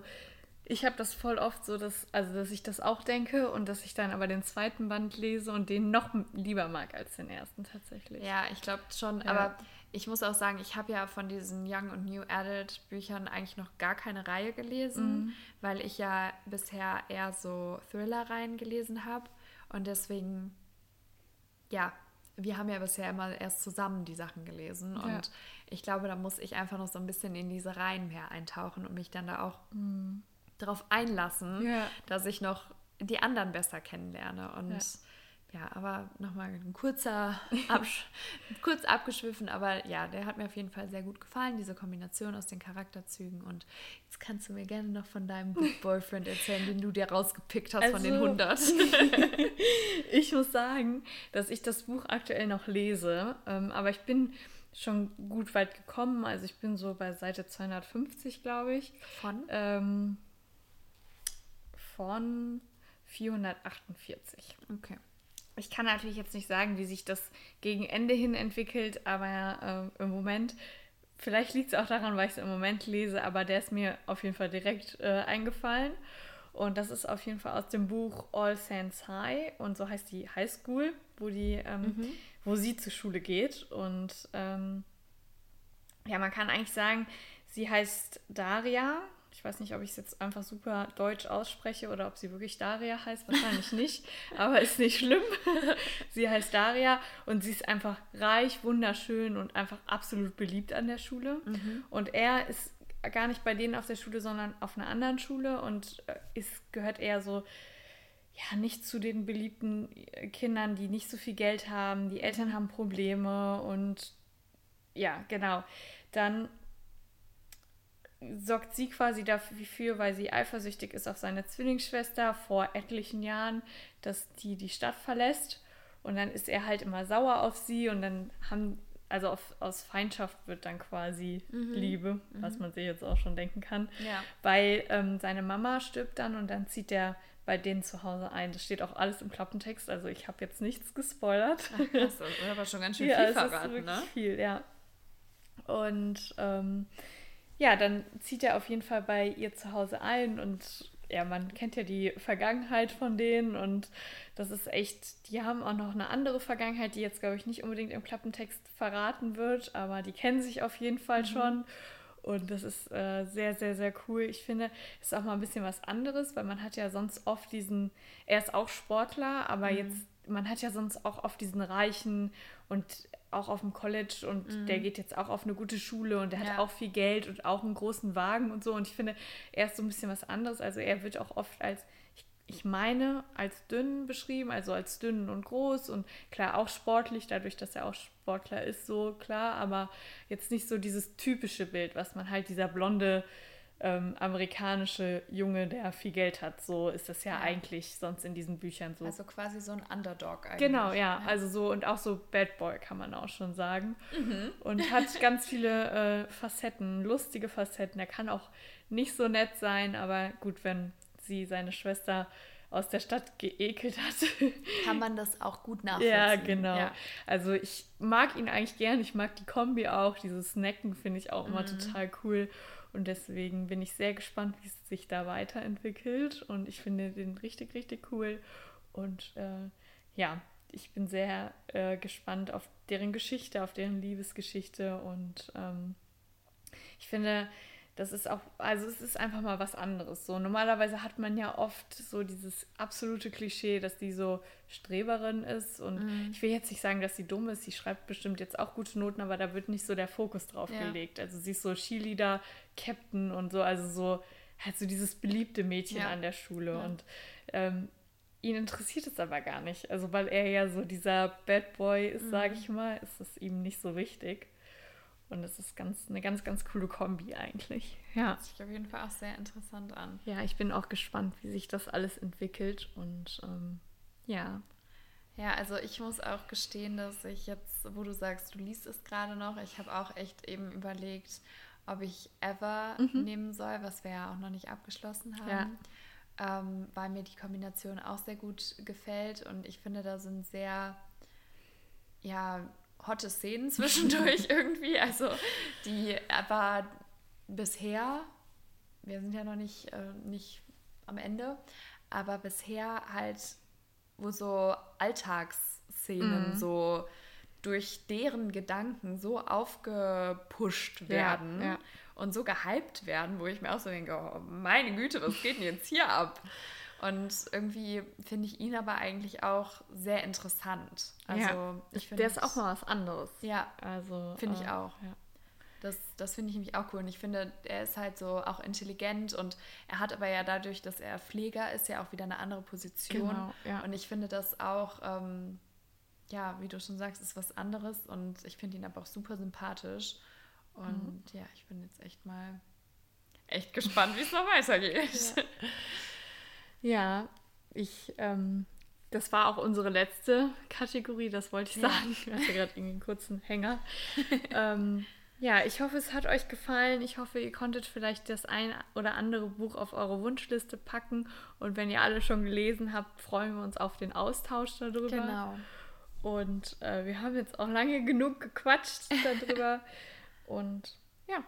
ich habe das voll oft so, dass, also dass ich das auch denke und dass ich dann aber den zweiten Band lese und den noch lieber mag als den ersten tatsächlich. Ja, ich glaube schon, ja. aber ich muss auch sagen, ich habe ja von diesen Young und New Adult Büchern eigentlich noch gar keine Reihe gelesen, mhm. weil ich ja bisher eher so Thriller-Reihen gelesen habe und deswegen ja, wir haben ja bisher immer erst zusammen die Sachen gelesen. Ja. Und ich glaube, da muss ich einfach noch so ein bisschen in diese Reihen mehr eintauchen und mich dann da auch mhm. Darauf einlassen, ja. dass ich noch die anderen besser kennenlerne. Und ja. Ja, aber nochmal ein kurzer, Absch kurz abgeschwiffen, aber ja, der hat mir auf jeden Fall sehr gut gefallen, diese Kombination aus den Charakterzügen. Und jetzt kannst du mir gerne noch von deinem Book Boyfriend erzählen, den du dir rausgepickt hast also, von den 100. Also, ich muss sagen, dass ich das Buch aktuell noch lese, ähm, aber ich bin schon gut weit gekommen. Also ich bin so bei Seite 250, glaube ich. Von? Ähm, von 448. Okay ich kann natürlich jetzt nicht sagen, wie sich das gegen Ende hin entwickelt, aber äh, im Moment, vielleicht liegt es auch daran, weil ich es im Moment lese, aber der ist mir auf jeden Fall direkt äh, eingefallen. Und das ist auf jeden Fall aus dem Buch All Saints High und so heißt die High School, wo die, ähm, mhm. wo sie zur Schule geht. Und ähm, ja, man kann eigentlich sagen, sie heißt Daria ich weiß nicht, ob ich es jetzt einfach super deutsch ausspreche oder ob sie wirklich Daria heißt. Wahrscheinlich nicht, aber ist nicht schlimm. sie heißt Daria und sie ist einfach reich, wunderschön und einfach absolut beliebt an der Schule. Mhm. Und er ist gar nicht bei denen auf der Schule, sondern auf einer anderen Schule und äh, ist, gehört eher so, ja, nicht zu den beliebten äh, Kindern, die nicht so viel Geld haben. Die Eltern haben Probleme und ja, genau. Dann sorgt sie quasi dafür, weil sie eifersüchtig ist auf seine Zwillingsschwester vor etlichen Jahren, dass die die Stadt verlässt. Und dann ist er halt immer sauer auf sie und dann haben, also auf, aus Feindschaft wird dann quasi mhm. Liebe, mhm. was man sich jetzt auch schon denken kann. Ja. Weil ähm, seine Mama stirbt dann und dann zieht er bei denen zu Hause ein. Das steht auch alles im Klappentext, also ich habe jetzt nichts gespoilert. Ach, krass, das ist aber schon ganz schön ja, viel verraten, ne? viel, ja. Und ähm, ja, dann zieht er auf jeden Fall bei ihr zu Hause ein und ja, man kennt ja die Vergangenheit von denen und das ist echt, die haben auch noch eine andere Vergangenheit, die jetzt, glaube ich, nicht unbedingt im Klappentext verraten wird, aber die kennen sich auf jeden Fall mhm. schon. Und das ist äh, sehr, sehr, sehr cool. Ich finde, es ist auch mal ein bisschen was anderes, weil man hat ja sonst oft diesen, er ist auch Sportler, aber mhm. jetzt, man hat ja sonst auch oft diesen reichen und auch auf dem College und mhm. der geht jetzt auch auf eine gute Schule und der hat ja. auch viel Geld und auch einen großen Wagen und so. Und ich finde, er ist so ein bisschen was anderes. Also er wird auch oft als, ich, ich meine, als dünn beschrieben, also als dünn und groß und klar auch sportlich, dadurch, dass er auch Sportler ist, so klar, aber jetzt nicht so dieses typische Bild, was man halt dieser blonde ähm, amerikanische Junge, der viel Geld hat. So ist das ja, ja, eigentlich sonst in diesen Büchern so. Also quasi so ein Underdog eigentlich. Genau, ja. ja. Also so und auch so Bad Boy kann man auch schon sagen. Mhm. Und hat ganz viele äh, Facetten, lustige Facetten. Er kann auch nicht so nett sein, aber gut, wenn sie seine Schwester aus der Stadt geekelt hat. Kann man das auch gut nachvollziehen. Ja, genau. Ja. Also ich mag ihn eigentlich gern. Ich mag die Kombi auch. Dieses Snacken finde ich auch immer mhm. total cool. Und deswegen bin ich sehr gespannt, wie es sich da weiterentwickelt. Und ich finde den richtig, richtig cool. Und äh, ja, ich bin sehr äh, gespannt auf deren Geschichte, auf deren Liebesgeschichte. Und ähm, ich finde, das ist auch, also es ist einfach mal was anderes. So normalerweise hat man ja oft so dieses absolute Klischee, dass die so Streberin ist. Und mhm. ich will jetzt nicht sagen, dass sie dumm ist. Sie schreibt bestimmt jetzt auch gute Noten, aber da wird nicht so der Fokus drauf ja. gelegt. Also sie ist so Cheerleader, Captain und so, also so halt so dieses beliebte Mädchen ja. an der Schule. Ja. Und ähm, ihn interessiert es aber gar nicht. Also weil er ja so dieser Bad Boy ist, mhm. sage ich mal, ist es ihm nicht so wichtig. Und es ist ganz, eine ganz, ganz coole Kombi eigentlich. Ja. Hört sich auf jeden Fall auch sehr interessant an. Ja, ich bin auch gespannt, wie sich das alles entwickelt. Und ähm, ja. Ja, also ich muss auch gestehen, dass ich jetzt, wo du sagst, du liest es gerade noch, ich habe auch echt eben überlegt, ob ich Ever mhm. nehmen soll, was wir ja auch noch nicht abgeschlossen haben. Ja. ähm, weil mir die Kombination auch sehr gut gefällt und ich finde, da sind sehr, ja, hotte Szenen zwischendurch irgendwie. Also die aber bisher, wir sind ja noch nicht, äh, nicht am Ende, aber bisher halt, wo so Alltagsszenen mhm. so durch deren Gedanken so aufgepusht werden ja, ja. und so gehypt werden, wo ich mir auch so denke, oh, meine Güte, was geht denn jetzt hier ab? Und irgendwie finde ich ihn aber eigentlich auch sehr interessant. Also ja, ich finde. Der ist auch mal was anderes. Ja. Also. Finde ich äh, auch. Ja. Das, das finde ich nämlich auch cool. Und ich finde, er ist halt so auch intelligent und er hat aber ja dadurch, dass er Pfleger ist, ja auch wieder eine andere Position. Genau, ja. Und ich finde das auch, ähm, ja, wie du schon sagst, ist was anderes und ich finde ihn aber auch super sympathisch. Und mhm. ja, ich bin jetzt echt mal echt gespannt, wie es noch weitergeht. Ja. Ja, ich, ähm, das war auch unsere letzte Kategorie, das wollte ich sagen. Ich hatte gerade irgendwie einen kurzen Hänger. ähm, ja, ich hoffe, es hat euch gefallen. Ich hoffe, ihr konntet vielleicht das ein oder andere Buch auf eure Wunschliste packen. Und wenn ihr alle schon gelesen habt, freuen wir uns auf den Austausch darüber. Genau. Und äh, wir haben jetzt auch lange genug gequatscht darüber. Und ja.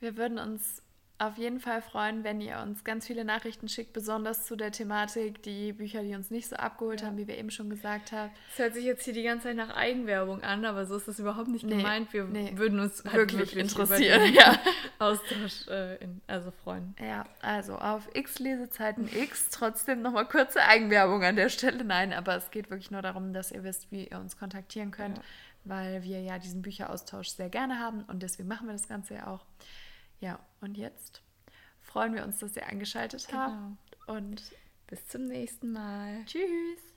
Wir würden uns auf jeden Fall freuen, wenn ihr uns ganz viele Nachrichten schickt, besonders zu der Thematik, die Bücher, die uns nicht so abgeholt ja. haben, wie wir eben schon gesagt haben. Es hört sich jetzt hier die ganze Zeit nach Eigenwerbung an, aber so ist das überhaupt nicht nee, gemeint. Wir nee, würden uns halt wirklich, wirklich interessieren, ja. Austausch äh, in, also freuen. Ja, also auf X Lesezeiten X trotzdem nochmal kurze Eigenwerbung an der Stelle. Nein, aber es geht wirklich nur darum, dass ihr wisst, wie ihr uns kontaktieren könnt, ja. weil wir ja diesen Bücheraustausch sehr gerne haben und deswegen machen wir das Ganze ja auch. Ja, und jetzt freuen wir uns, dass ihr eingeschaltet genau. habt. Und bis zum nächsten Mal. Tschüss.